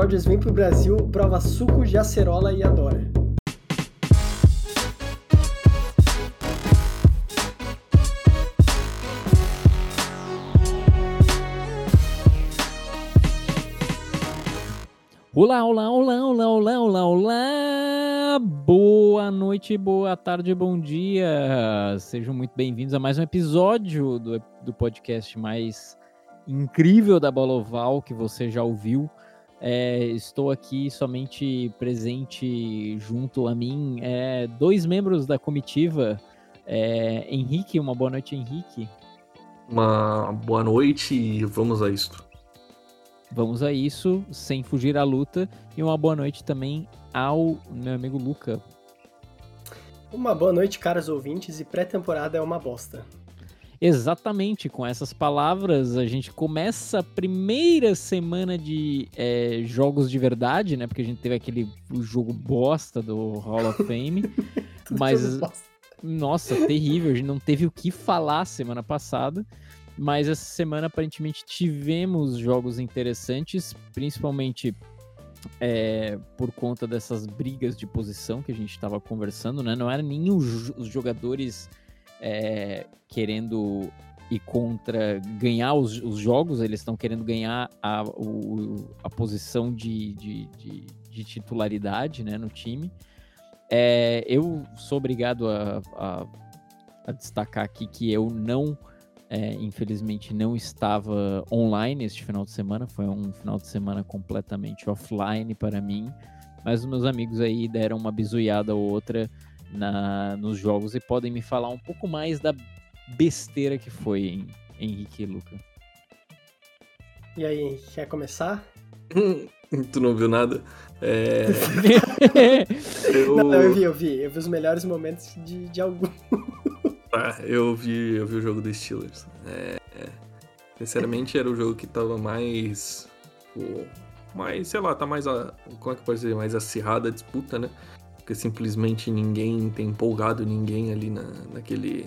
Rodgers vem pro Brasil, prova suco de acerola e adora. Olá, olá, olá, olá, olá, olá, olá! Boa noite, boa tarde, bom dia! Sejam muito bem-vindos a mais um episódio do, do podcast mais incrível da Bola Oval que você já ouviu. É, estou aqui somente presente junto a mim é, dois membros da comitiva. É, Henrique, uma boa noite, Henrique. Uma boa noite e vamos a isto. Vamos a isso, sem fugir à luta. E uma boa noite também ao meu amigo Luca. Uma boa noite, caros ouvintes, e pré-temporada é uma bosta. Exatamente, com essas palavras, a gente começa a primeira semana de é, jogos de verdade, né? Porque a gente teve aquele jogo bosta do Hall of Fame. mas, nossa, terrível, a gente não teve o que falar semana passada. Mas essa semana aparentemente tivemos jogos interessantes, principalmente é, por conta dessas brigas de posição que a gente estava conversando, né? Não era nem os, os jogadores é, querendo ir contra ganhar os, os jogos, eles estão querendo ganhar a, o, a posição de, de, de, de, titularidade né, no time. É, eu sou obrigado a, a, a destacar aqui que eu não é, infelizmente não estava online este final de semana, foi um final de semana completamente offline para mim, mas os meus amigos aí deram uma bizuiada ou outra na, nos jogos e podem me falar um pouco mais da besteira que foi em Henrique e Luca. E aí, quer começar? tu não viu nada? É... eu... Não, eu vi, eu vi. Eu vi os melhores momentos de, de algum. Ah, eu vi, eu vi o jogo dos Steelers. É, é. Sinceramente, era o jogo que tava mais. Pô, mais, sei lá, tá mais. A, como é que pode dizer? Mais acirrada a disputa, né? Porque simplesmente ninguém tem empolgado ninguém ali na, naquele.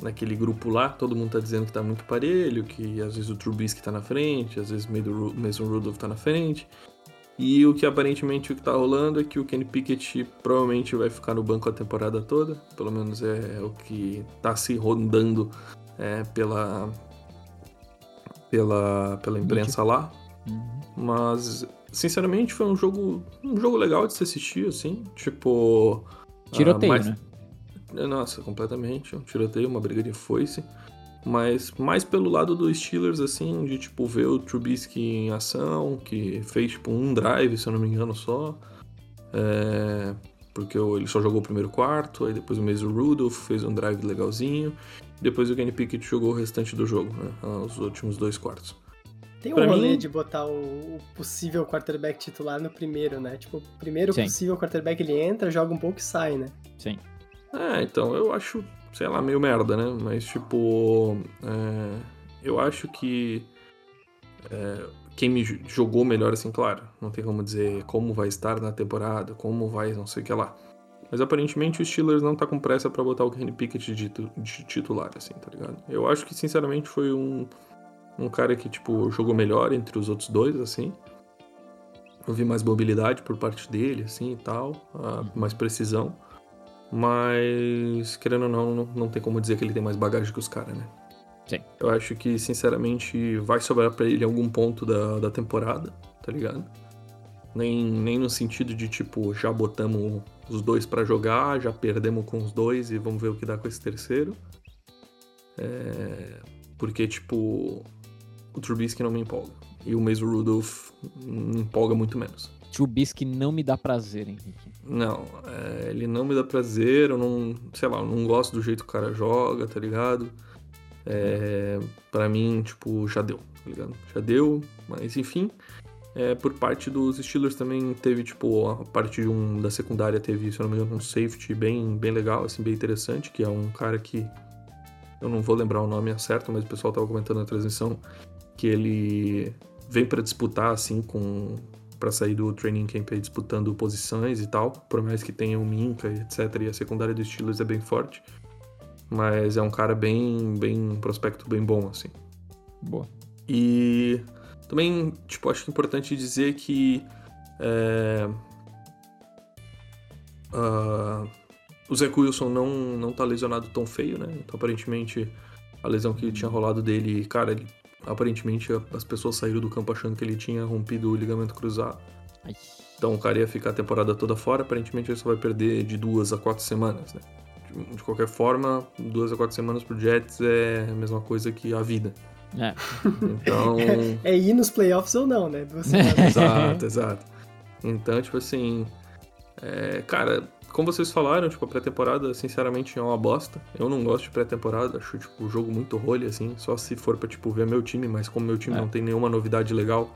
Naquele grupo lá, todo mundo tá dizendo que tá muito parelho, que às vezes o Trubisky tá na frente, às vezes o Mason Rudolph tá na frente. E o que aparentemente o que tá rolando é que o Kenny Pickett provavelmente vai ficar no banco a temporada toda. Pelo menos é o que tá se rondando é, pela, pela, pela imprensa lá. Uhum. Mas, sinceramente, foi um jogo, um jogo legal de se assistir, assim. Tipo. Tiroteio, uh, mais... né? Nossa, completamente. Um tiroteio, uma briga de foice. Mas mais pelo lado dos Steelers, assim, de tipo ver o Trubisky em ação, que fez tipo um drive, se eu não me engano, só. É, porque ele só jogou o primeiro quarto, aí depois o Mason Rudolph fez um drive legalzinho, depois o Kenny Pickett jogou o restante do jogo, né, os últimos dois quartos. Tem um pra rolê mim... de botar o, possível quarterback titular no primeiro, né? Tipo, o primeiro Sim. possível quarterback ele entra, joga um pouco e sai, né? Sim. É, então eu acho sei lá, meio merda, né? Mas, tipo, é, eu acho que é, quem me jogou melhor, assim, claro, não tem como dizer como vai estar na temporada, como vai não sei o que lá. Mas aparentemente o Steelers não tá com pressa para botar o Kenny Pickett de, de, titular, assim, tá ligado? Eu acho que, sinceramente, foi um, um cara que, tipo, jogou melhor entre os outros dois, assim. Eu vi mais mobilidade por parte dele, assim, e tal, mais precisão. Mas, querendo ou não, não, não tem como dizer que ele tem mais bagagem que os caras, né? Sim. Eu acho que, sinceramente, vai sobrar para ele algum ponto da, da temporada, tá ligado? Nem, nem no sentido de, tipo, já botamos os dois para jogar, já perdemos com os dois e vamos ver o que dá com esse terceiro. É... Porque, tipo, o Trubisky não me empolga. E o Mason Rudolph me empolga muito menos. Trubisky não me dá prazer, Henrique. Não, é, ele não me dá prazer, eu não, sei lá, eu não gosto do jeito que o cara joga, tá ligado? É, para mim, tipo, já deu, tá ligado? Já deu, mas enfim. É, por parte dos Steelers também teve, tipo, a parte de um, da secundária teve, se eu não me engano, um safety bem, bem legal, assim, bem interessante, que é um cara que eu não vou lembrar o nome certo, mas o pessoal tava comentando na transmissão que ele vem para disputar, assim, com para sair do training camp aí disputando posições e tal, por mais que tenha o Minka, etc, e a secundária do Steelers é bem forte. Mas é um cara bem, bem prospecto bem bom assim. Boa. E Também, tipo, acho importante dizer que. É, uh, o Zach Wilson não, não tá lesionado tão feio, né? Então, aparentemente, a lesão que tinha rolado dele, cara, ele, aparentemente as pessoas saíram do campo achando que ele tinha rompido o ligamento cruzado. Ai. Então o cara ia ficar a temporada toda fora, aparentemente ele só vai perder de duas a quatro semanas, né? De, de qualquer forma, duas a quatro semanas pro Jets é a mesma coisa que a vida. É. Então. é ir nos playoffs ou não, né? exato, exato. Então, tipo assim. É, cara, como vocês falaram, tipo, a pré-temporada, sinceramente, é uma bosta. Eu não gosto de pré-temporada, acho, tipo, o jogo muito rolho, assim, só se for pra, tipo, ver meu time, mas como meu time é. não tem nenhuma novidade legal,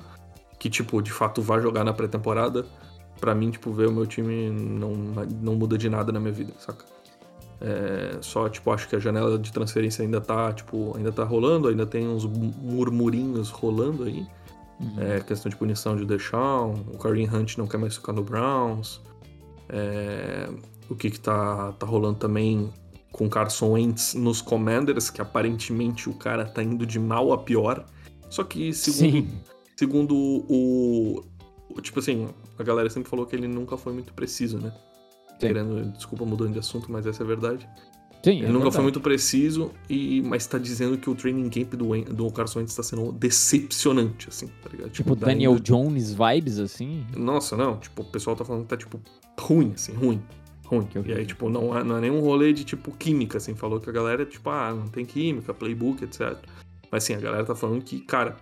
que, tipo, de fato vai jogar na pré-temporada, pra mim, tipo, ver o meu time não, não muda de nada na minha vida, saca? É, só, tipo, acho que a janela de transferência ainda tá, tipo, ainda tá rolando, ainda tem uns murmurinhos rolando aí. Uhum. É, questão de punição de Deshaun, o Kareem Hunt não quer mais ficar no Browns. É, o que que tá, tá rolando também com Carson Wentz nos Commanders, que aparentemente o cara tá indo de mal a pior. Só que, segundo, Sim. Segundo o, o, Tipo assim, a galera sempre falou que ele nunca foi muito preciso, né? Sim. Querendo, desculpa mudando de assunto, mas essa é a verdade. Sim, ele é nunca verdade. foi muito preciso, e, mas tá dizendo que o training camp do, do Carson Wentz tá sendo decepcionante, assim, tá ligado? Tipo, tipo Daniel Jones vibes, assim? Nossa, não, tipo, o pessoal tá falando que tá, tipo, ruim, assim, ruim. Ruim. E aí, tipo, não é, não é nenhum rolê de, tipo, química, assim, falou que a galera, tipo, ah, não tem química, playbook, etc. Mas, assim, a galera tá falando que, cara,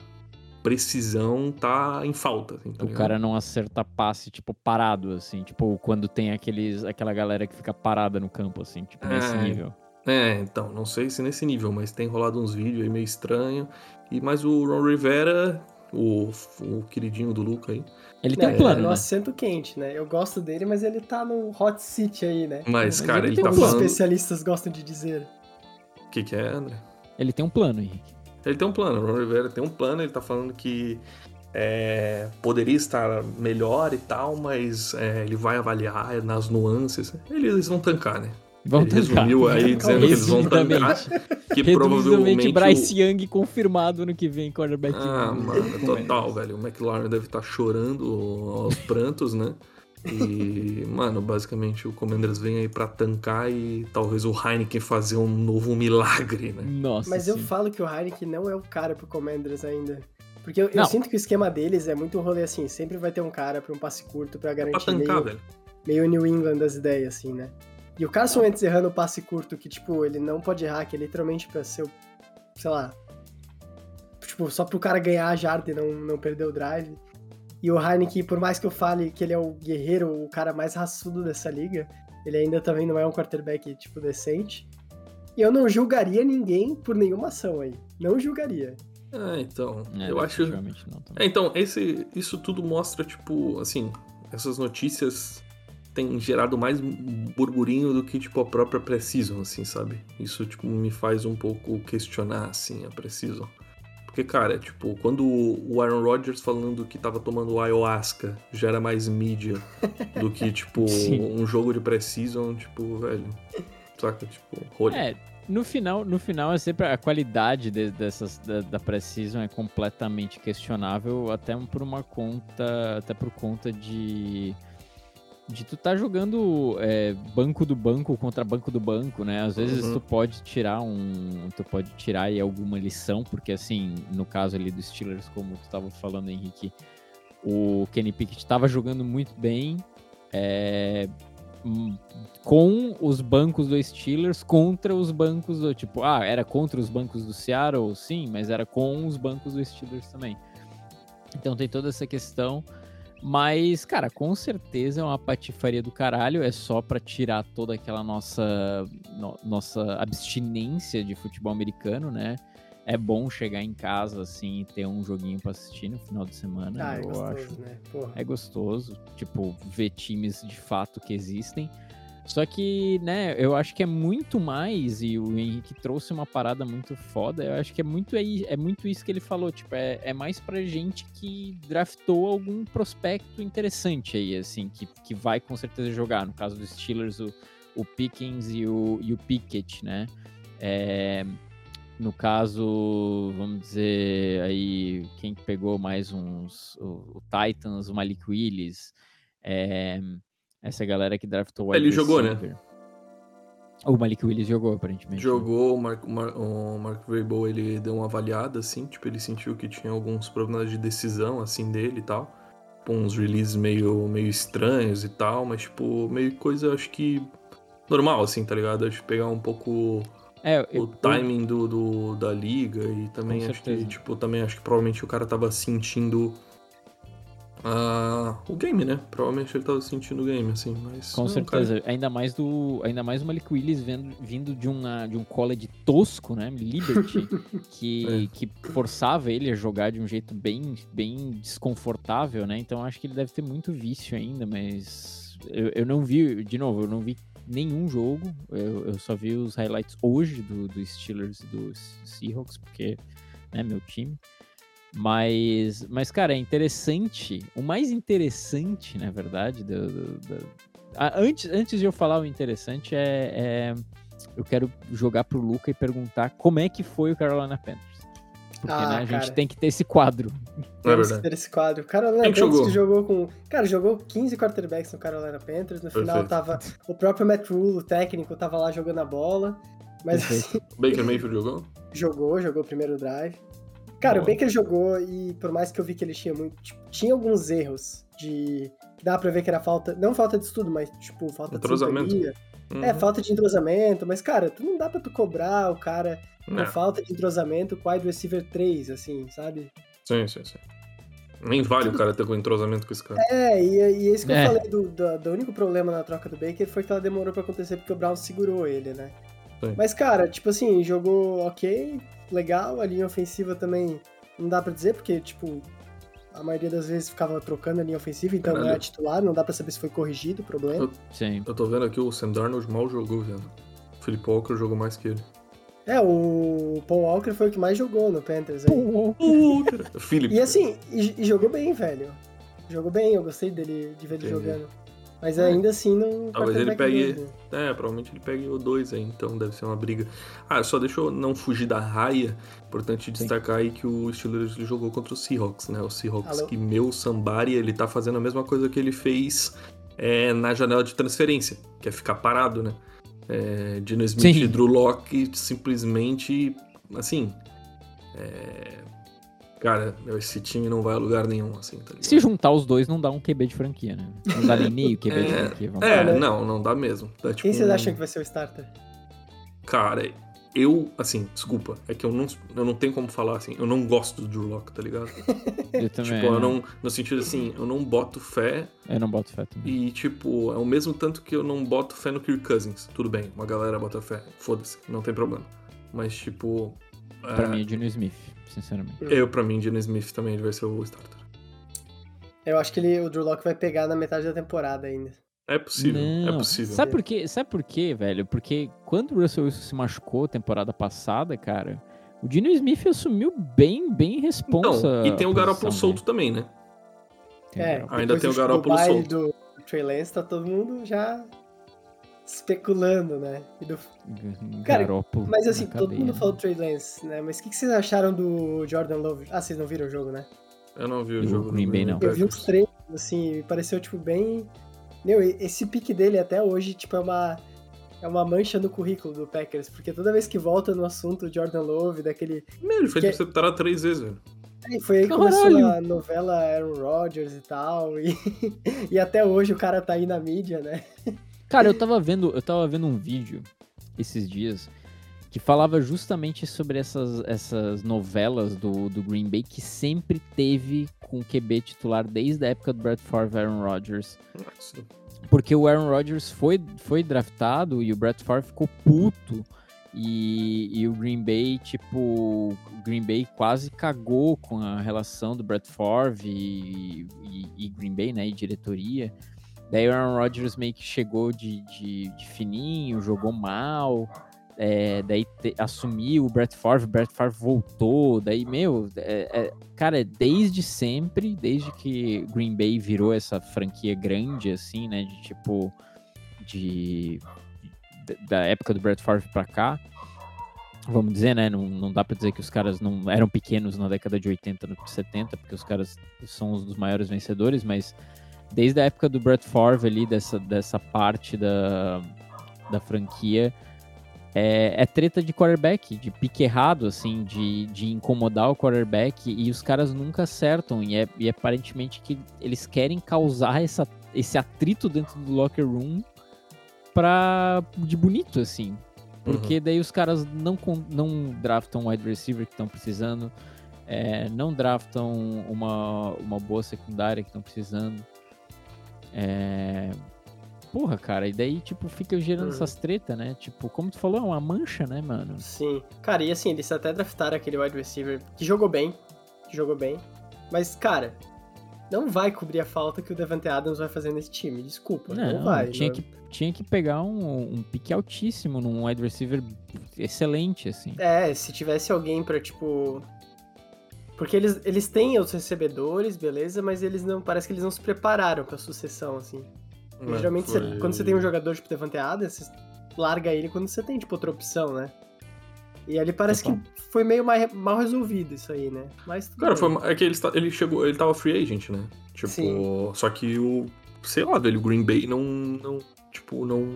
precisão tá em falta. Assim, tá o cara não acerta passe, tipo, parado, assim. Tipo, quando tem aqueles, aquela galera que fica parada no campo, assim, tipo, é, nesse nível. É, então, não sei se nesse nível, mas tem rolado uns vídeos aí meio estranho. E, mas o Ron Rivera, o, o queridinho do Luca aí. Ele tem um plano, é né? no assento quente, né? Eu gosto dele, mas ele tá no hot seat aí, né? Mas, cara, ele, ele tá falando... Os especialistas gostam de dizer. O que que é, André? Ele tem um plano, Henrique. Ele tem um plano, o Ron Rivera tem um plano, ele tá falando que é, poderia estar melhor e tal, mas é, ele vai avaliar nas nuances. Eles vão tancar, né? Vão ele tancar. resumiu aí dizendo que eles vão tancar. Que provavelmente. Bryce o... Young confirmado no que vem, quarterback. Ah, mano, total, velho. O McLaren deve estar tá chorando aos prantos, né? E, mano, basicamente o Commanders vem aí pra tancar e talvez o Heineken fazer um novo milagre, né? Nossa. Mas sim. eu falo que o Heineken não é o cara pro Commanders ainda. Porque eu, eu, sinto que o esquema deles é muito um rolê assim, sempre vai ter um cara pra um passe curto pra garantir é pra tancar, meio, velho. meio New England das ideias, assim, né? E o Carson Wentz errando o passe curto, que, tipo, ele não pode errar, que é literalmente pra ser, o, sei lá, tipo, só pro cara ganhar a jarda e não, não perder o drive. E o Heineken, por mais que eu fale que ele é o guerreiro, o cara mais raçudo dessa liga, ele ainda também não é um quarterback, tipo, decente. E eu não julgaria ninguém por nenhuma ação aí. Não julgaria. É, então, é, eu acho... Não, é, então, esse, isso tudo mostra, tipo, assim, essas notícias têm gerado mais burburinho do que, tipo, a própria Precision, assim, sabe? Isso, tipo, me faz um pouco questionar, assim, a Precision. Porque, cara, tipo, quando o Aaron Rodgers falando que tava tomando ayahuasca gera mais mídia do que, tipo, um jogo de pré-season, tipo, velho. Saca? Tipo, rolho. É, no final, no final é sempre a qualidade de, dessas da, da pré-season é completamente questionável, até por uma conta, até por conta de de tu tá jogando é, banco do banco contra banco do banco, né? Às vezes uhum. tu pode tirar um. Tu pode tirar aí alguma lição, porque assim, no caso ali dos Steelers, como tu tava falando, Henrique, o Kenny Pickett tava jogando muito bem. É, hum, com os bancos do Steelers contra os bancos do. Tipo, ah, era contra os bancos do Seattle, sim, mas era com os bancos do Steelers também. Então tem toda essa questão. Mas, cara, com certeza é uma patifaria do caralho. É só para tirar toda aquela nossa, no, nossa abstinência de futebol americano, né? É bom chegar em casa, assim, e ter um joguinho pra assistir no final de semana. Ah, é eu gostoso, acho. né? É gostoso, tipo, ver times de fato que existem. Só que, né, eu acho que é muito mais, e o Henrique trouxe uma parada muito foda, eu acho que é muito, é, muito isso que ele falou, tipo, é, é mais pra gente que draftou algum prospecto interessante aí, assim, que, que vai com certeza jogar, no caso dos Steelers, o, o Pickens e o, e o Pickett, né, é, no caso, vamos dizer, aí quem pegou mais uns, o, o Titans, o Malik Willis, é, essa galera que draftou o Ele jogou, né? O Malik Willis jogou, aparentemente. Né? Jogou, o Mark, o Mark Vrabel, ele deu uma avaliada, assim, tipo, ele sentiu que tinha alguns problemas de decisão, assim, dele e tal. Tipo, uns releases meio, meio estranhos e tal, mas, tipo, meio coisa, acho que normal, assim, tá ligado? Acho que pegar um pouco é, o timing do, do, da liga e também acho que, tipo, também acho que provavelmente o cara tava sentindo uh, o game, né? Provavelmente ele tava sentindo o game, assim, mas... Com não, certeza, cara... ainda mais do... Ainda mais o Malik Willis vendo, vindo de, uma, de um college tosco, né? Liberty, que, é. que forçava ele a jogar de um jeito bem, bem desconfortável, né? Então acho que ele deve ter muito vício ainda, mas... Eu, eu não vi, de novo, eu não vi nenhum jogo. Eu, eu só vi os highlights hoje do, do Steelers e do Seahawks, porque é meu time. Mas, mas, cara, é interessante. O mais interessante, na verdade, do, do, do... Ah, antes, antes de eu falar o interessante, é, é, eu quero jogar pro Luca e perguntar como é que foi o Carolina Panthers. Porque ah, né, a gente tem que ter esse quadro. Temos que ter esse quadro. O Carolina Panthers jogou? que jogou com. Cara, jogou 15 quarterbacks no Carolina Panthers. No final tava. O próprio Matt Rule, o técnico, tava lá jogando a bola. Mas assim, Baker Mayfield jogou? Jogou, jogou o primeiro drive. Cara, Bom. o Baker jogou e por mais que eu vi que ele tinha muito. Tipo, tinha alguns erros de. Dá pra ver que era falta. Não falta de estudo, mas, tipo, falta Entrosamento. de sintonia. Uhum. É, falta de entrosamento, mas, cara, tu não dá pra tu cobrar o cara com falta de entrosamento com o wide receiver 3, assim, sabe? Sim, sim, sim. Nem vale o cara ter com entrosamento com esse cara. É, e, e esse que é. eu falei do, do, do, único problema na troca do Baker foi que ela demorou pra acontecer porque o Brown segurou ele, né? Sim. Mas, cara, tipo assim, jogou ok, legal, a linha ofensiva também não dá pra dizer, porque, tipo, a maioria das vezes ficava trocando a linha ofensiva, então Caralho. não é titular, não dá pra saber se foi corrigido o problema. Eu, Sim. Eu tô vendo aqui o Sam Darnold mal jogou, vendo. O Philip Walker jogou mais que ele. É, o Paul Walker foi o que mais jogou no Panthers. Paul Walker. Philip. E assim, e, e, jogou bem, velho. Jogou bem, eu gostei dele de ver ele Entendi. jogando. Mas é. ainda assim não. Talvez ele pegue. Né? É, provavelmente ele pegue o 2 aí, então deve ser uma briga. Ah, só deixa eu não fugir da raia. Importante destacar Sim. aí que o Steelers jogou contra o Seahawks, né? O Seahawks Alô? que meu Sambari, ele tá fazendo a mesma coisa que ele fez é, na janela de transferência, que é ficar parado, né? É, Dino Smith Sim. e Drew Locke simplesmente, assim, é, Cara, esse time não vai a lugar nenhum, assim, tá Se juntar os dois, não dá um QB de franquia, né? Não dá nem meio QB é, de franquia. Vamos é, não, não dá mesmo. Dá, tipo, Quem vocês um... acham que vai ser o starter? Cara, eu, assim, desculpa, é que eu não, eu não tenho como falar assim, eu não gosto do Drew Locke, tá ligado? eu também. Tipo, eu não, no sentido assim, eu não boto fé. Eu não boto fé também. E, tipo, é o mesmo tanto que eu não boto fé no Kirk Cousins. Tudo bem, uma galera bota fé, foda-se, não tem problema. Mas, tipo. Pra é... mim é Gino Smith sinceramente. Eu, pra mim, Dino Smith também vai ser o starter. Eu acho que ele, o Drew Locke vai pegar na metade da temporada ainda. É possível, é Não. é possível. Sabe por quê? Sabe por quê, velho? Porque quando o Russell Wilson se machucou temporada passada, cara, o Dino Smith assumiu bem, bem responsa. Não, e tem o Garoppolo solto também, né? é, ainda tem o Garoppolo solto. do Trey Lance, tá todo mundo já especulando, né? Do... Cara, mas assim, todo mundo falou Trey Lance, né? Mas o que, que, vocês acharam do Jordan Love? Ah, vocês não viram o jogo, né? Eu não vi o, jogo. Green Bay, não. Eu vi uns treinos, assim, me pareceu, tipo, bem... Meu, esse pique dele até hoje, tipo, é uma... É uma mancha no currículo do Packers, porque toda vez que volta no assunto Jordan Love, daquele... Meu, ele foi interceptado é... três vezes, velho. É, foi aí que começou a novela Aaron Rodgers e tal, e, e até hoje o cara tá aí na mídia, né? Cara, eu tava vendo, eu tava vendo um vídeo esses dias que falava justamente sobre essas, essas novelas do, do Green Bay que sempre teve com o QB titular desde a época do Brett Favre e Aaron Rodgers. Porque o Aaron Rodgers foi, foi draftado e o Brett Favre ficou puto. E, e o Green Bay, tipo, o Green Bay quase cagou com a relação do Brett Favre e, e, e Green Bay, né, e diretoria. Daí o Aaron Rodgers meio que chegou de, de, de fininho, jogou mal. É, daí te, assumiu o Brett Favre, o Brett Favre voltou. Daí, meu, é, é, cara, desde sempre, desde que Green Bay virou essa franquia grande, assim, né? De tipo. De, da época do Brett Favre pra cá, vamos dizer, né? Não, não dá para dizer que os caras não eram pequenos na década de 80, 70, porque os caras são os dos maiores vencedores, mas desde a época do Brett Favre ali, dessa, dessa parte da, da franquia, é, é, treta de quarterback, de pique errado, assim, de, de incomodar o quarterback, e os caras nunca acertam, e é, e aparentemente que eles querem causar essa, esse atrito dentro do locker room pra, de bonito, assim, porque uhum. daí os caras não, não draftam wide receiver que estão precisando, é, não draftam uma, uma boa secundária que estão precisando. É... Porra, cara, e daí, tipo, fica gerando uhum. essas tretas, né? Tipo, como tu falou, é uma mancha, né, mano? Sim. Cara, e assim, eles até draftaram aquele wide receiver que jogou bem, que jogou bem. Mas, cara, não vai cobrir a falta que o Devante Adams vai fazer nesse time. Desculpa, não, não vai. Tinha, Que, tinha que pegar um, um pique altíssimo num wide receiver excelente, assim. É, se tivesse alguém pra, tipo. Porque eles, eles têm os recebedores, beleza, mas eles não. Parece que eles não se prepararam pra sucessão, assim. É, geralmente, foi... você, quando você tem um jogador tipo Devante Adams, você larga ele quando você tem, tipo, outra opção, né? E ali parece Opa. que foi meio mal resolvido isso aí, né? Mas Cara, foi, é que ele, ele chegou, ele tava free agent, né? Tipo, Sim. só que o sei lá, velho, o Green Bay não não, tipo, não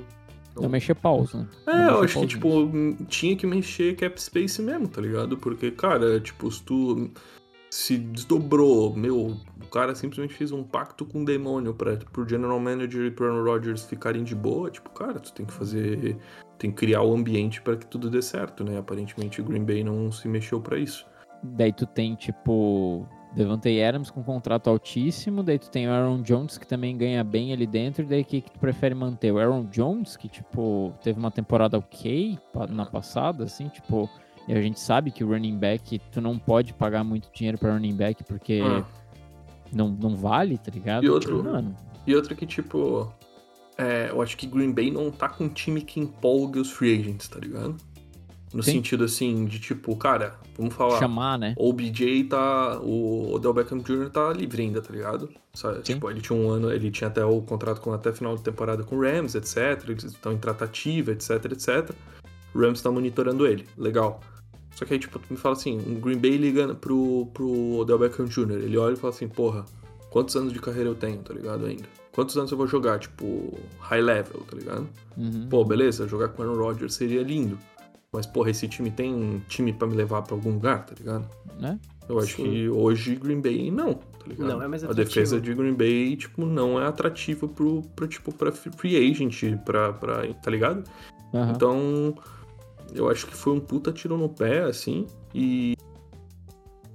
não, não mexer pausa, né? É, eu acho que, tipo, tinha que mexer cap space mesmo, tá ligado? Porque, cara, tipo, se tu se desdobrou, meu, o cara simplesmente fez um pacto com o demônio pra, pro General Manager e pro Aaron Rodgers ficarem de boa, tipo, cara, tu tem que fazer tem que criar o ambiente para que tudo dê certo, né? Aparentemente o Green Bay não se mexeu para isso. Daí tu tem, tipo, Devante Adams com um contrato altíssimo, daí tu tem o Aaron Jones que também ganha bem ali dentro, e daí o que, que tu prefere manter? O Aaron Jones, que, tipo, teve uma temporada ok na passada, assim, tipo, e a gente sabe que o running back, tu não pode pagar muito dinheiro para running back porque ah. não, não vale, tá ligado? E outro, Mano. e outro que, tipo, é, eu acho que Green Bay não tá com um time que empolgue os free agents, tá ligado? No Sim. sentido assim, de tipo, cara, vamos falar. Chamar, né? O BJ tá. O Odell Beckham Jr. tá livre ainda, tá ligado? Sabe? Tipo, ele tinha um ano, ele tinha até o contrato com até final de temporada com o Rams, etc. Eles estão em tratativa, etc, etc. O Rams tá monitorando ele. Legal. Só que aí, tipo, tu me fala assim, um Green Bay ligando pro, pro Odell Beckham Jr. Ele olha e fala assim, porra, quantos anos de carreira eu tenho, tá ligado? Ainda quantos anos eu vou jogar, tipo, high level, tá ligado? Uhum. Pô, beleza, jogar com o Aaron Rodgers seria lindo. Mas, porra, esse time tem um time para me levar para algum lugar, tá ligado? Né? Eu acho Sim. que hoje Green Bay não, tá ligado? Não é mais atrativo. A defesa de Green Bay, tipo, não é atrativa pro, pro tipo, pra free agent, pra, pra tá ligado? Uhum. Então, eu acho que foi um puta tiro no pé, assim, e...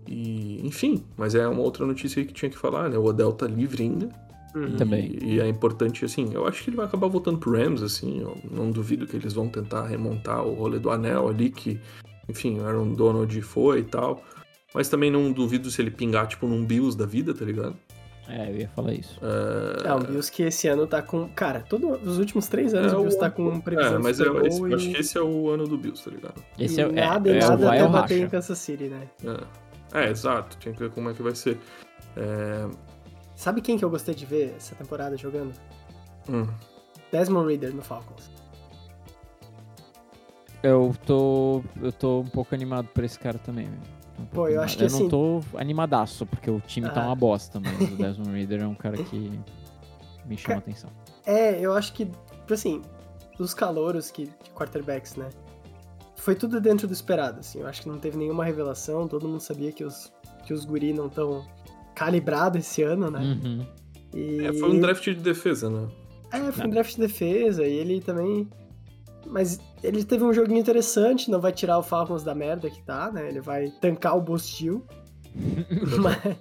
E, enfim, mas é uma outra notícia aí que tinha que falar, né? O Odell tá livre ainda, Uhum. Também. E, é importante, assim, eu acho que ele vai acabar voltando pro Rams, assim, eu não duvido que eles vão tentar remontar o rolê do anel ali, que, enfim, o Aaron Donald foi e tal. Mas também não duvido se ele pingar, tipo, num Bills da vida, tá ligado? É, eu ia falar isso. É, é um Bills que esse ano tá com. Cara, todos os últimos três anos é o Bills tá com previsão. É, mas eu, esse, e... acho que esse é o ano do Bills, tá ligado? Esse e é, nada é, e nada é, até bater em Kansas City, né? É. é, exato. Tinha que ver como é que vai ser. É, Sabe quem que eu gostei de ver essa temporada jogando? Hum. Desmond Reader no Falcons. Eu tô. Eu tô um pouco animado por esse cara também, um Pô, eu acho que eu assim... não tô animadaço, porque o time tá ah. tá uma bosta, mas o Desmond Reader é um cara que me chama Ca... atenção. É, eu acho que, tipo assim, os calouros que, de quarterbacks, né? Foi tudo dentro do esperado, assim. Eu acho que não teve nenhuma revelação, todo mundo sabia que os, que os guri não estão calibrado esse ano, né? Uhum. E... É, foi um draft de defesa, né? É, foi um draft de defesa e ele também. Mas ele teve um joguinho interessante, não vai tirar o Falcons da merda que tá, né? Ele vai tancar o Bostil. mas,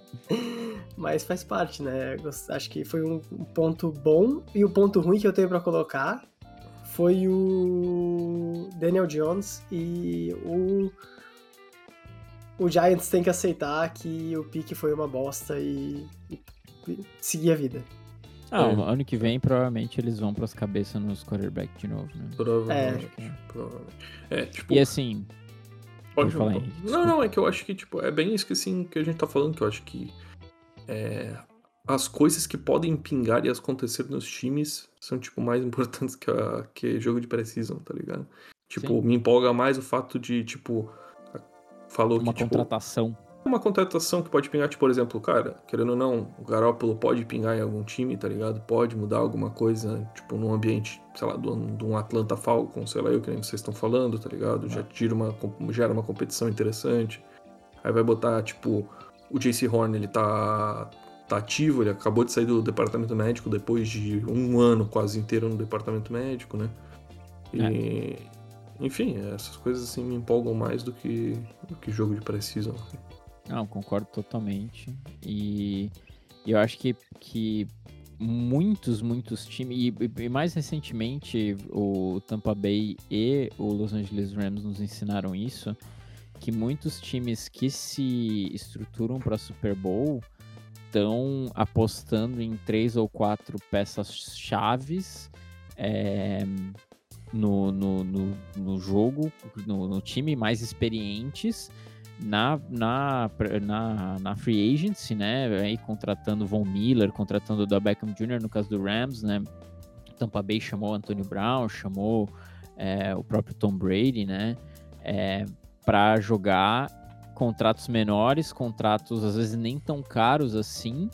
mas, faz parte, né? Acho que foi um ponto bom. E o ponto ruim que eu tenho para colocar foi o Daniel Jones e o o Giants tem que aceitar que o pique foi uma bosta e, e, e seguir a vida. Ah, é. ano que vem provavelmente eles vão pras cabeças nos quarterback de novo, né? Provavelmente. É. provavelmente. É, tipo... E assim... Pode falar, Henrique, Não, não, é que eu acho que, tipo, é bem isso que, assim, que a gente tá falando, que eu acho que é, as coisas que podem pingar e acontecer nos times são, tipo, mais importantes que, a, que jogo de pré-season, tá ligado? Tipo, Sim. me empolga mais o fato de, tipo, falou uma que. Uma contratação. Tipo, uma contratação que pode pingar, tipo, por exemplo, cara, querendo ou não, o Garópolo pode pingar em algum time, tá ligado? Pode mudar alguma coisa, tipo, num ambiente, sei lá, de um Atlanta Falcon, sei lá, eu que nem vocês estão falando, tá ligado? Já tira uma, gera uma competição interessante. Aí vai botar, tipo, o JC Horn, ele tá, tá ativo, ele acabou de sair do departamento médico depois de um ano quase inteiro no departamento médico, né? E, é. Enfim, essas coisas assim me empolgam mais do que, do que jogo de precision. Assim. Não, concordo totalmente. E eu acho que, que muitos, muitos times, e, e, mais recentemente o Tampa Bay e o Los Angeles Rams nos ensinaram isso, que muitos times que se estruturam para Super Bowl estão apostando em três ou quatro peças chaves é, no, no, no, no, jogo, no, no time mais experientes na, na, na, na free agency, né? Aí contratando Von Miller, contratando o Beckham Jr. no caso do Rams, né? Tampa Bay chamou Antonio Brown, chamou é, o próprio Tom Brady, né? É, para jogar contratos menores, contratos às vezes nem tão caros assim,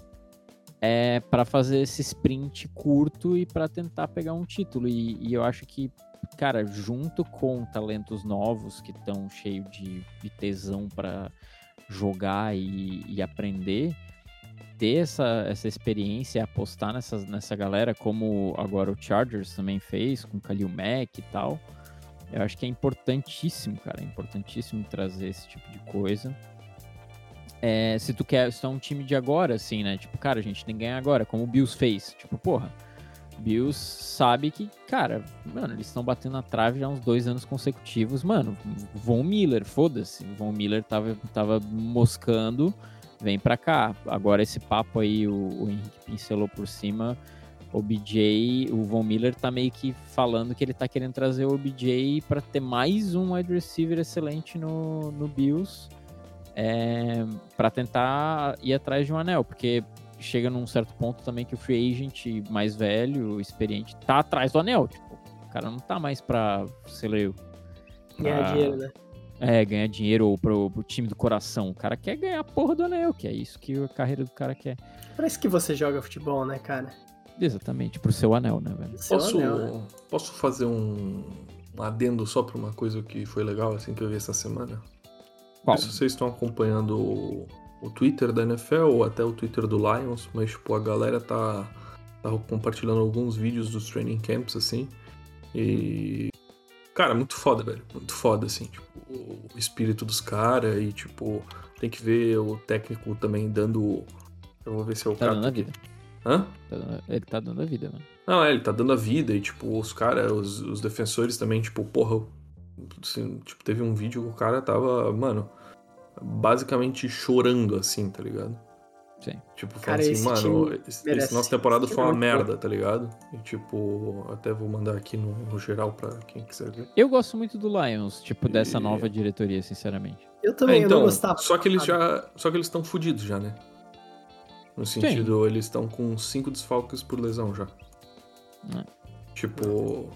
é, para fazer esse sprint curto e para tentar pegar um título. E, e, eu acho que cara, junto com talentos novos que estão cheios de, de, tesão para jogar e, e, aprender, ter essa, essa experiência, apostar nessa, nessa galera, como agora o Chargers também fez, com Khalil Mack e tal, eu acho que é importantíssimo, cara, é importantíssimo trazer esse tipo de coisa. É, se tu quer, se tu é um time de agora, assim, né? Tipo, cara, a gente tem que ganhar agora, como o Bills fez. Tipo, porra, Bills sabe que, cara, mano, eles estão batendo na trave já uns dois anos consecutivos. Mano, Von Miller, foda-se. Von Miller tava, tava moscando, vem pra cá. Agora esse papo aí, o, o Henrique pincelou por cima. O BJ, o Von Miller tá meio que falando que ele tá querendo trazer o OBJ para ter mais um wide receiver excelente no, no Bills. É, para tentar ir atrás de um anel, porque chega num certo ponto também que o free agent mais velho, experiente, tá atrás do anel. Tipo, o cara não tá mais pra, sei lá. Pra... Ganhar dinheiro, né? É, ganhar dinheiro ou pro, pro, time do coração. O cara quer ganhar a porra do anel, que é isso que a carreira do cara quer. Parece que você joga futebol, né, cara? Exatamente, pro seu anel, né, velho? Posso, anel, né? posso fazer um, um adendo só pra uma coisa que foi legal, assim, que eu vi essa semana? Qual? Se vocês estão acompanhando o Twitter da NFL ou até o Twitter do Lions, mas tipo, a galera tá, tá compartilhando alguns vídeos dos training camps, assim. E. Cara, muito foda, velho. Muito foda, assim. Tipo, o espírito dos caras e, tipo, tem que ver o técnico também dando. Eu vou ver se é o tá. Dando a vida. Hã? Tá ele tá dando a vida, mano. Não, é, ele tá dando a vida e, tipo, os caras, os, os defensores também, tipo, porra. Assim, tipo, teve um vídeo que o cara tava, mano, basicamente chorando, assim, tá ligado? Sim. Tipo, falando assim, mano, esse, esse nossa temporada foi uma merda, tá ligado? E tipo, até vou mandar aqui no, no, geral pra quem quiser ver. Eu gosto muito do Lions, tipo, dessa nova diretoria, sinceramente. Eu também, é, então, eu não gostava. Só que eles já. Só que eles estão fodidos já, né? No sentido, Sim. eles estão com cinco desfalques por lesão já. É. Tipo.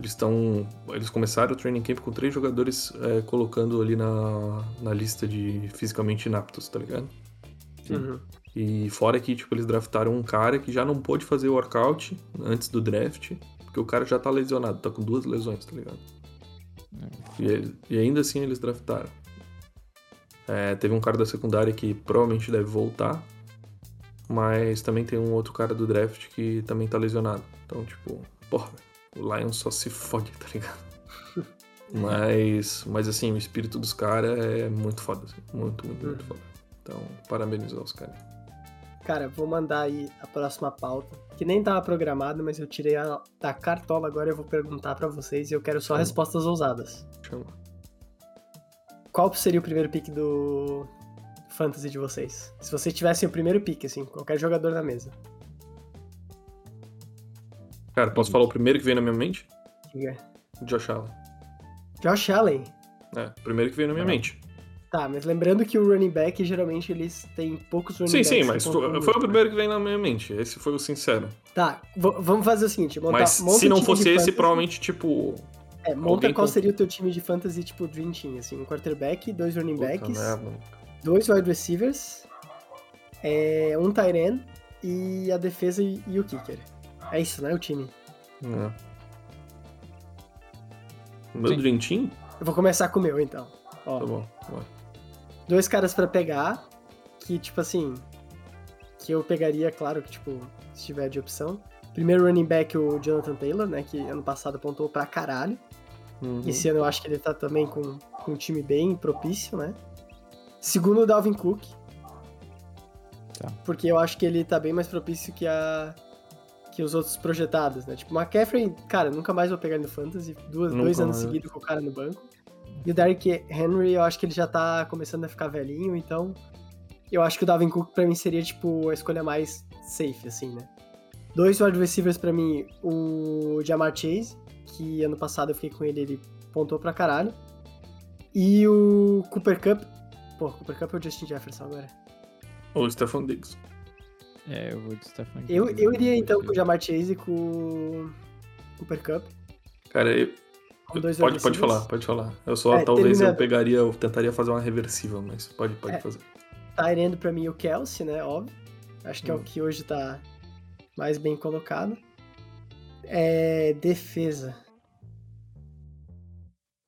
Eles estão. Eles começaram o training camp com três jogadores é, colocando ali na, na lista de fisicamente inaptos, tá ligado? Uhum. E fora que, tipo, eles draftaram um cara que já não pôde fazer o workout antes do draft, porque o cara já tá lesionado, tá com duas lesões, tá ligado? E, ele, e ainda assim eles draftaram. É, teve um cara da secundária que provavelmente deve voltar, mas também tem um outro cara do draft que também tá lesionado. Então, tipo, porra, o Lion só se fode, tá ligado? mas, mas assim, o espírito dos caras é muito foda, assim. Muito, muito, muito foda. Então, parabenizar os caras. Cara, vou mandar aí a próxima pauta, que nem tava programado, mas eu tirei a, da cartola agora eu vou perguntar para vocês e eu quero só Chama. respostas ousadas. Chama. Qual seria o primeiro pick do fantasy de vocês? Se vocês tivessem o primeiro pick, assim, qualquer jogador na mesa. Cara, posso falar o primeiro que veio na minha mente? Diga. Josh Allen. Josh Allen? É, primeiro que veio na minha mente. Tá, mas lembrando que o running back, geralmente, eles têm poucos running sim, backs. Sim, sim, mas foi, foi o primeiro que veio na minha mente. Esse foi o sincero. Tá, vamos fazer o seguinte. Montar, mas se não fosse esse, provavelmente, tipo... É, monta qual seria o teu time de fantasy, tipo, Dream Team, assim, um quarterback, dois running Puta backs, merda. dois wide receivers, é, um tight end e a defesa e, e, o kicker. É isso, né, o time. É. O meu. Dream Team? Eu vou começar com o meu, então. Ó, tá bom, vai. Dois caras para pegar, que, tipo assim, que eu pegaria, claro que, tipo, se tiver de opção. Primeiro running back, o Jonathan Taylor, né, que ano passado apontou pra caralho. Uhum. Esse ano eu acho que ele tá também com, com um time bem propício, né. Segundo, o Dalvin Cook. Tá. Porque eu acho que ele tá bem mais propício que a que os outros projetados, né? Tipo, McCaffrey, cara, nunca mais vou pegar no Fantasy, duas, dois anos seguidos com o cara no banco. E o Derrick Henry, eu acho que ele já tá começando a ficar velhinho, então eu acho que o Dalvin Cook pra mim seria, tipo, a escolha mais safe, assim, né? Dois wide receivers pra mim, o Jamar Chase, que ano passado eu fiquei com ele, ele pontou pra caralho. E o Cooper Cup. Pô, Cooper Cup é o Justin Jefferson agora. Ou o Stephon Diggs. É, eu vou de Diggs. Eu, eu iria então com o Jamar Chase e com o Cooper Cup. Cara, eu, pode, pode falar, pode falar. Eu só é, talvez eu pegaria, eu tentaria fazer uma reversiva, mas pode, pode é, fazer. Tá indo pra mim o Kelsey, né? Óbvio. Acho que hum. é o hum. que hoje tá mais bem colocado. É. Defesa.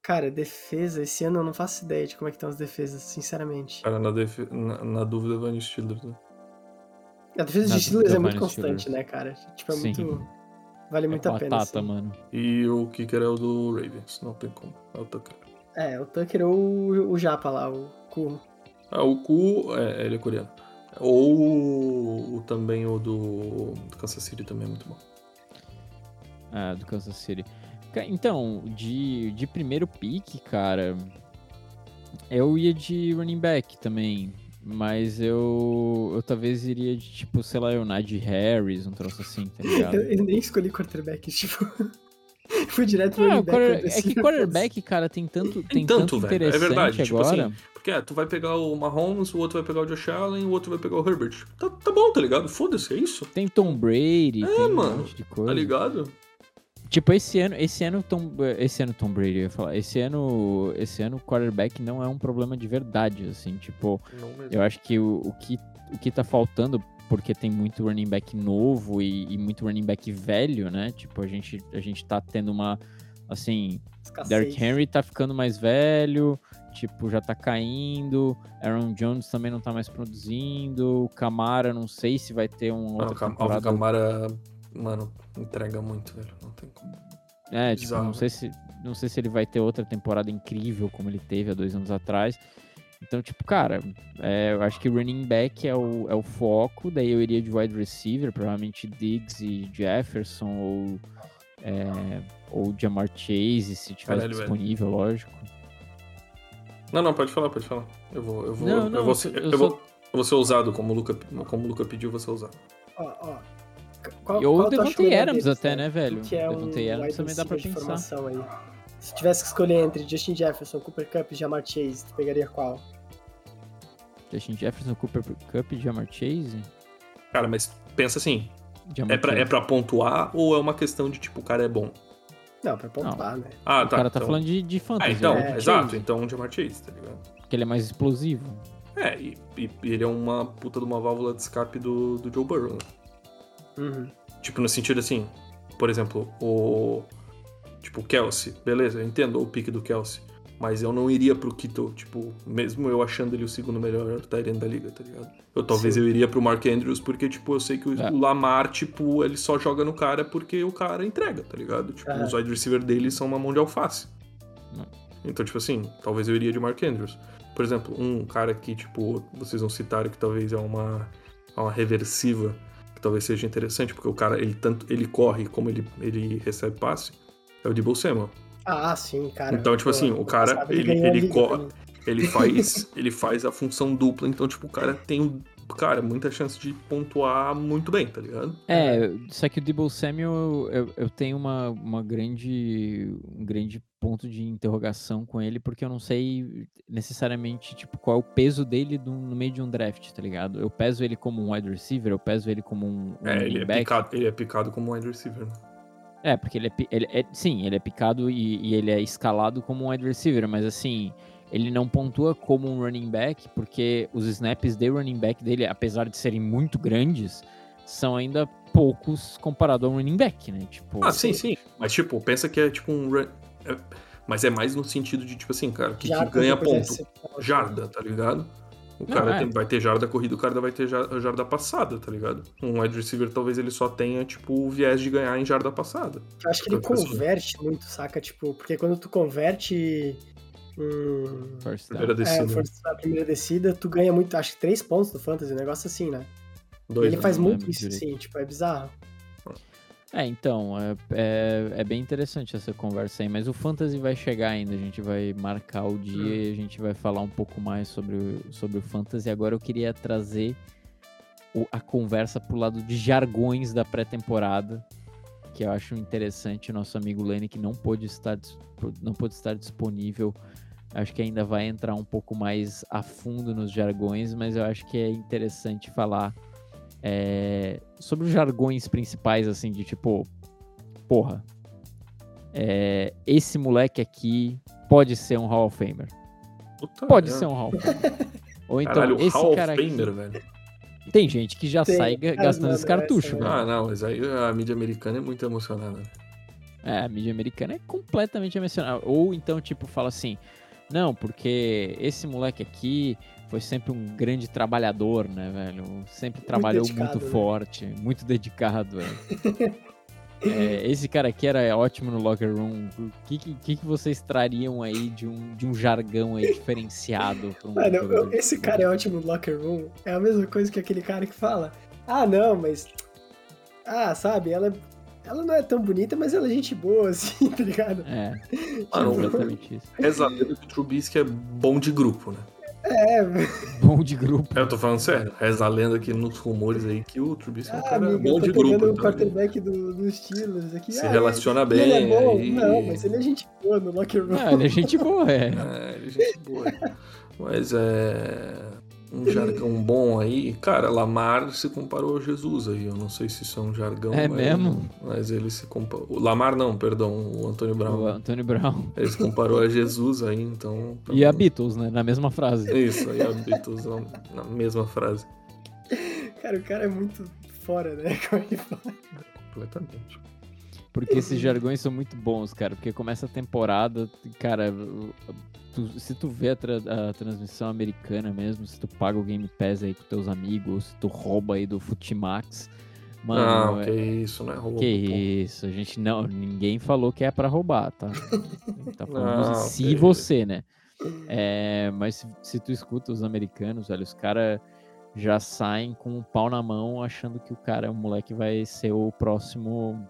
Cara, defesa, esse ano eu não faço ideia de como é que estão as defesas, sinceramente. Cara, na, def... na, na dúvida vai no Steelers, né? A defesa de Steelers é muito constante, né, cara? Tipo, é Sim. muito. Vale é muito a pena. Batata, assim. mano. E o kicker é o do Ravens, não tem como. É o Tucker. É, o Tucker ou o, o Japa lá, o Ku. Ah, o Ku, é, ele é coreano. Ou o, também o do, do Kansas City também é muito bom. Ah, do Kansas City. Então, de, de primeiro pick, cara, eu ia de running back também. Mas eu, eu talvez iria de, tipo, sei lá, o Najee Harris, um troço assim, tá ligado? eu, eu nem escolhi quarterback, tipo... Fui direto no ah, quarter, É que quarterback, cara, tem tanto, tem, tanto, tanto interessante é verdade, agora. Tipo assim, porque é, tu vai pegar o Mahomes, o outro vai pegar o Josh Allen, o outro vai pegar o Herbert. Tá, tá bom, tá ligado? Foda-se, é isso. Tem Tom Brady, é, tem mano, um monte de coisa. Tá ligado? Tipo, esse ano, esse ano Tom, esse ano Tom Brady, eu ia falar, esse ano, esse ano quarterback não é um problema de verdade, assim, tipo, eu acho que o, o, que o que tá faltando porque tem muito running back novo e, e, muito running back velho, né? Tipo, a gente a gente tá tendo uma assim, Escassez. Derrick Henry tá ficando mais velho, tipo, já tá caindo. Aaron Jones também não tá mais produzindo. Camara, não sei se vai ter um outro temporada. O Camara, mano, entrega muito, velho. Não tem como. É, tipo, não sei, se, não sei se ele vai ter outra temporada incrível como ele teve há dois anos atrás. Então, tipo, cara, é, eu acho que running back é o, é o foco. Daí eu iria de wide receiver, provavelmente Diggs e Jefferson ou, é, ou Jamar Chase, se tiver disponível, velho. lógico. Não, não, pode falar, pode falar. Eu vou, eu vou, não, não, eu vou, ser, eu, eu, vou, eu vou ser ousado, como o Luca, como o Luca pediu, vou ser ousado. Ó, ó. Qual, Ou Devontae Adams deles, até, né, velho? Que é Devontae um Adams também dá pra pensar. Aí. Se tivesse que escolher entre Justin Jefferson, Cooper Cup e Jamar Chase, tu pegaria qual? Justin Jefferson, Cooper Cup e Jamar Chase? Cara, mas pensa assim, é pra, é pra pontuar ou é uma questão de, tipo, o cara é bom? Não, pra pontuar, né? Ah, tá. O cara tá então... falando de, de fantasy. Ah, então, é, exato. Chase. Então, Jamar Chase, tá ligado? Porque ele é mais explosivo. É, e, e, ele é uma puta de uma válvula de escape do, do Joe Burrow, né? Uhum. Tipo, no sentido assim, por exemplo, o. Tipo, Kelsey, beleza, eu entendo o pique do Kelsey. Mas eu não iria pro Kito, tipo, mesmo eu achando ele o segundo melhor Tyrant da liga, tá ligado? Eu talvez Sim. eu iria pro Mark Andrews, porque, tipo, eu sei que o, é. Lamar, tipo, ele só joga no cara porque o cara entrega, tá ligado? Tipo, é. os wide receiver dele são uma mão de alface. Não. Então, tipo assim, talvez eu iria de Mark Andrews. Por exemplo, um cara que, tipo, vocês vão citar que talvez é uma, é uma reversiva, talvez seja interessante, porque o cara, ele tanto ele corre como ele, ele recebe passe, é o Debo Samuel. Ah, sim, cara. Então, tipo assim, o cara, ele, ele, corre, ele faz, ele faz a função dupla, então, tipo, o cara tem, cara, muita chance de pontuar muito bem, tá ligado? É, só que o Debo Samuel, eu, eu tenho uma, uma grande, um grande ponto de interrogação com ele, porque eu não sei necessariamente, tipo, qual é o peso dele do, no meio de um draft, tá ligado? Eu peso ele como um wide receiver, eu peso ele como um, um É, ele é, picado, ele é picado como um wide receiver, né? É, porque ele é, ele é sim, ele é picado e, e, ele é escalado como um wide receiver, mas assim, ele não pontua como um running back, porque os snaps de running back dele, apesar de serem muito grandes, são ainda poucos comparado ao running back, né? Tipo, ah, sim, sim. Mas tipo, pensa que é tipo um run... é... mas é mais no sentido de tipo assim, cara, que, que ganha ponto. Jarda, tá ligado? O não, cara é. tem, vai ter jarda corrida, o cara vai ter jarda passada, tá ligado? Um wide receiver talvez ele só tenha, tipo, o viés de ganhar em jarda passada. Eu acho que ele assim, converte assim. muito, saca? Tipo, porque quando tu converte. Hum, primeira descida. É, a primeira descida, tu ganha muito, acho que três pontos no Fantasy, um negócio assim, né? Dois, ele faz muito isso, sim, tipo, é bizarro. É, então, é, é, é, bem interessante essa conversa aí, mas o Fantasy vai chegar ainda, a gente vai marcar o dia hum. e a gente vai falar um pouco mais sobre o, sobre o Fantasy. Agora eu queria trazer o, a conversa pro lado de jargões da pré-temporada, que eu acho interessante. Nosso amigo Lenny, que não pôde estar, não pôde estar disponível, acho que ainda vai entrar um pouco mais a fundo nos jargões, mas eu acho que é interessante falar é, sobre os jargões principais, assim, de tipo, porra, é, esse moleque aqui pode ser um Hall of Famer. Puta pode ser um Hall of Famer. Ou então, Caralho, esse Hall cara of Famer, aqui... velho. Tem gente que já Tem, sai gastando esse cartucho, velho. Ah, não, mas aí a mídia americana é muito emocionada. É, a mídia americana é completamente emocionada. Ou então, tipo, fala assim, não, porque esse moleque aqui foi sempre um grande trabalhador, né, velho? Sempre trabalhou muito, muito né? forte, muito dedicado, velho. é, esse cara aqui era ótimo no locker room. O que, que, que vocês trariam aí de um, de um jargão aí diferenciado? Um Mano, esse cara é ótimo no locker room. É a mesma coisa que aquele cara que fala: Ah, não, mas. Ah, sabe, ela ela não é tão bonita, mas ela é gente boa, assim, tá ligado? É, Mano, completamente isso. Reza a que o Trubisky é bom de grupo, né? É. Bom de grupo. Eu tô falando sério. Reza a lenda aqui nos rumores aí que o Trubisky é um ah, cara amiga, bom de grupo. o quarterback do, do Steelers aqui. Se ah, relaciona bem. Ele é bom? Aí... Não, mas ele é gente boa no locker room. Ah, ele é gente boa, é. É, ele é gente boa. mas é um jargão bom aí. Cara, Lamar se comparou a Jesus aí. Eu não sei se isso é um jargão. É mas, mesmo? Mas ele se comparou. Lamar não, perdão, o Antônio Brown. O Antônio Brown. Ele se comparou a Jesus aí, então. Tá e a Beatles, né? Na mesma frase. Isso, aí a Beatles na mesma frase. Cara, o cara é muito fora, né? Como ele fala. Completamente. Porque esses jargões são muito bons, cara. Porque começa a temporada, cara, tu, se tu vê a, tra a, transmissão americana mesmo, se tu paga o Game Pass aí com teus amigos, se tu rouba aí do Futimax. Mano, não, é... que isso, né? Roubo, que isso, a gente não, ninguém falou que é para roubar, tá? tá falando não, se que você, né? É, mas se, se, tu escuta os americanos, velho, os caras já saem com um pau na mão achando que o cara, o moleque vai ser o próximo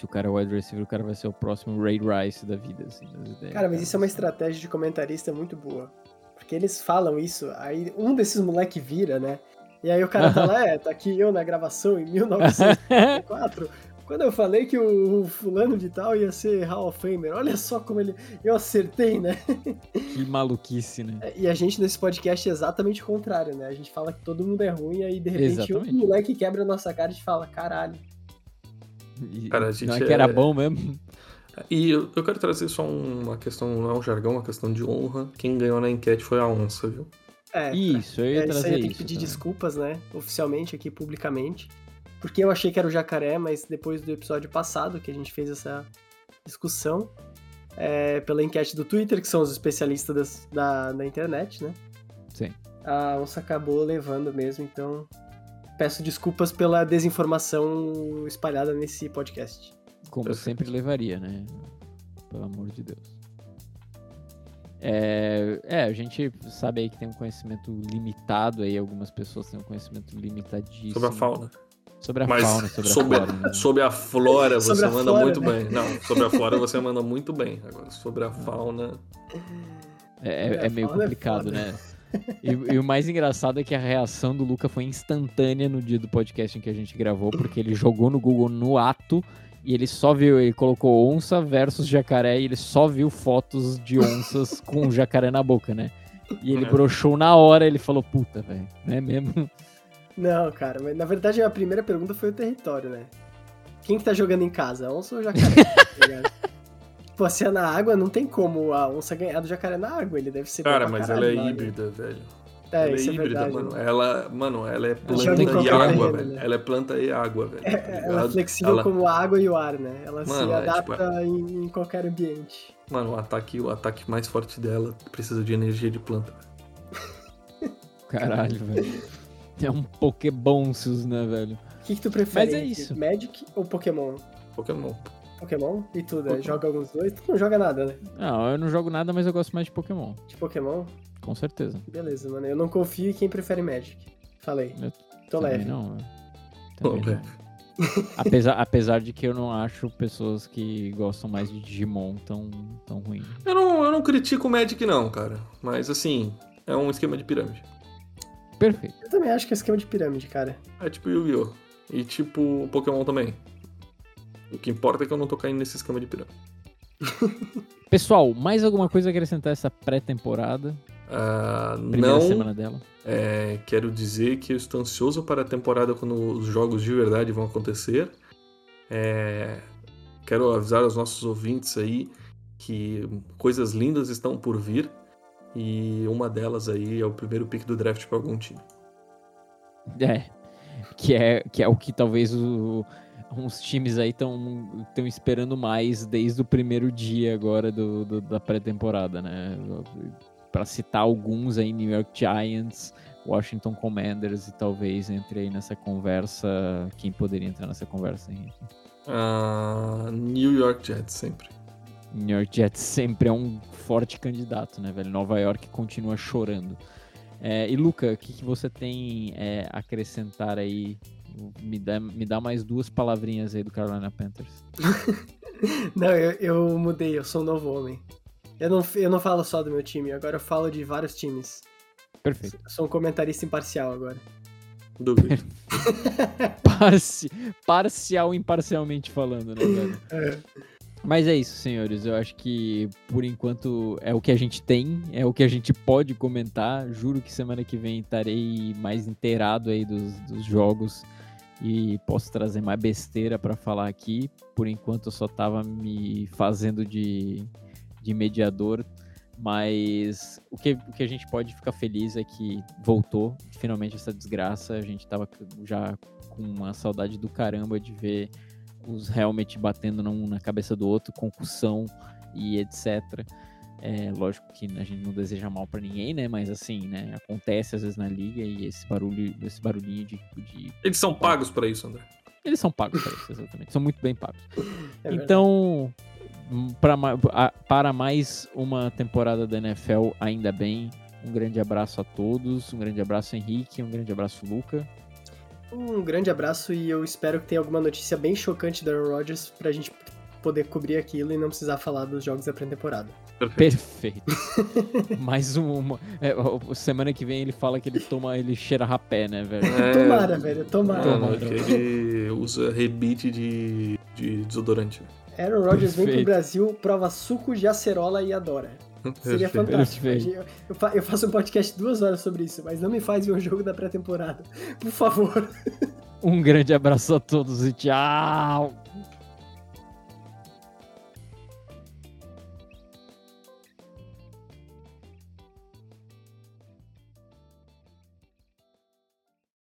se o cara é wide receiver, o cara vai ser o próximo Ray Rice da vida, assim. Cara, mas isso é uma estratégia de comentarista muito boa. Porque eles falam isso, aí um desses moleque vira, né? E aí o cara fala, é, tá aqui eu na gravação em 1994, quando eu falei que o fulano de tal ia ser Hall of Famer, olha só como ele. Eu acertei, né? Que maluquice, né? É, e a gente nesse podcast é exatamente o contrário, né? A gente fala que todo mundo é ruim, aí de repente exatamente. um moleque quebra a nossa cara e fala, caralho. Cara, a gente não é que era é... bom mesmo. E eu, eu, quero trazer só uma questão, não é um jargão, uma questão de honra. Quem ganhou na enquete foi a onça, viu? É, isso, eu ia é, trazer isso. Aí eu tenho que pedir também. desculpas, né? Oficialmente aqui, publicamente. Porque eu achei que era o jacaré, mas depois do episódio passado que a gente fez essa discussão, é, pela enquete do Twitter, que são os especialistas das, da, da internet, né? Sim. A onça acabou levando mesmo, então peço desculpas pela desinformação espalhada nesse podcast. Como eu sempre levaria, né? Pelo amor de Deus. É, é, a gente sabe aí que tem um conhecimento limitado aí, algumas pessoas têm um conhecimento limitadíssimo. Sobre a fauna. Sobre a Mas fauna, sobre, sobre a flora. Né? Sobre a flora você a manda flora, muito né? bem. Não, sobre a flora você manda muito bem. Agora, sobre a fauna. É, é, é meio é complicado, é né? E, e, o mais engraçado é que a reação do Luca foi instantânea no dia do podcast em que a gente gravou, porque ele jogou no Google no ato e ele só viu, ele colocou onça versus jacaré e ele só viu fotos de onças com jacaré na boca, né? E ele é. broxou na hora, ele falou, puta, velho, não é mesmo? Não, cara, mas na verdade a primeira pergunta foi o território, né? Quem que tá jogando em casa? Onça ou jacaré? tá Pô, se é na água, não tem como a onça ganhar do jacaré na água. Ele deve ser Cara, mas ela é híbrida, velho. É, ela é, é híbrida, é mano. Ela, mano, ela é planta e água, velho. Né? Ela é planta e água, velho. É, tá ela é flexível ela... como a água e o ar, né? Ela mano, se adapta é, tipo, em, em, qualquer ambiente. Mano, o ataque, o ataque mais forte dela precisa de energia de planta. Caralho, velho. É um Pokébonsus, né, velho? O que, que tu prefere? Mas é isso. Magic ou Pokémon? Pokémon. Pokémon? E tu, né? Joga alguns dois? Tu não joga nada, né? Não, eu não jogo nada, mas eu gosto mais de Pokémon. De Pokémon? Com certeza. Beleza, mano. Eu não confio em quem prefere Magic. Falei. Eu Tô leve. Não, também não. apesar, apesar de que eu não acho pessoas que gostam mais de Digimon tão, tão ruim. Eu não, eu não critico o Magic, não, cara. Mas assim, é um esquema de pirâmide. Perfeito. Eu também acho que é esquema de pirâmide, cara. É tipo Yu-Gi-Oh! E tipo Pokémon também. O que importa é que eu não tô caindo nesse esquema de pirâmide. Pessoal, mais alguma coisa a acrescentar essa pré-temporada? Uh, Primeira não, semana dela. É, quero dizer que eu estou ansioso para a temporada quando os jogos de verdade vão acontecer. É, quero avisar aos nossos ouvintes aí que coisas lindas estão por vir. E uma delas aí é o primeiro pick do draft para algum time. É. Que é, que é o que talvez o, uns times aí estão esperando mais desde o primeiro dia agora do, do da pré-temporada, né? Para citar alguns aí, New York Giants, Washington Commanders e talvez entre aí nessa conversa. Quem poderia entrar nessa conversa, Henrique? Uh, New York Jets, sempre. New York Jets sempre é um forte candidato, né, velho? Nova York continua chorando. É, e Luca, o que, que, você tem é, a acrescentar aí me dá, me dá mais duas palavrinhas aí do Carolina Panthers. não, eu, eu mudei, eu sou um novo homem. Eu não, eu não falo só do meu time, agora eu falo de vários times. Perfeito. Eu sou um comentarista imparcial agora. Dúvida. Parci parcial, imparcialmente falando, né, velho? É. Mas é isso, senhores. Eu acho que por enquanto é o que a gente tem, é o que a gente pode comentar. Juro que semana que vem estarei mais inteirado aí dos, dos jogos e posso trazer mais besteira para falar aqui. Por enquanto eu só tava me fazendo de, de mediador, mas o que, o que a gente pode ficar feliz é que voltou finalmente essa desgraça. A gente tava já com uma saudade do caramba de ver os helmet batendo um na cabeça do outro, concussão e etc. É, lógico que a gente não deseja mal para ninguém, né? Mas assim, né? Acontece às vezes na liga e esse barulho, esse barulhinho de. de... Eles são pagos para isso, André. Eles são pagos para isso, exatamente. São muito bem pagos. É então, pra, para mais uma temporada da NFL, ainda bem. Um grande abraço a todos. Um grande abraço, Henrique. Um grande abraço, Luca. Um grande abraço e eu espero que tenha alguma notícia bem chocante do Aaron Rodgers pra gente poder cobrir aquilo e não precisar falar dos jogos da pré-temporada. Perfeito. Mais uma. É, semana que vem ele fala que ele toma, ele cheira rapé, né, velho? É... Tomara, velho, tomara. tomara. ele usa rebite de, de desodorante. Aaron Rodgers vem pro Brasil, prova suco de acerola e adora. Seria fantástico. Eu, eu faço um podcast duas horas sobre isso, mas não me faz ver um jogo da pré-temporada. Por favor. Um grande abraço a todos e tchau!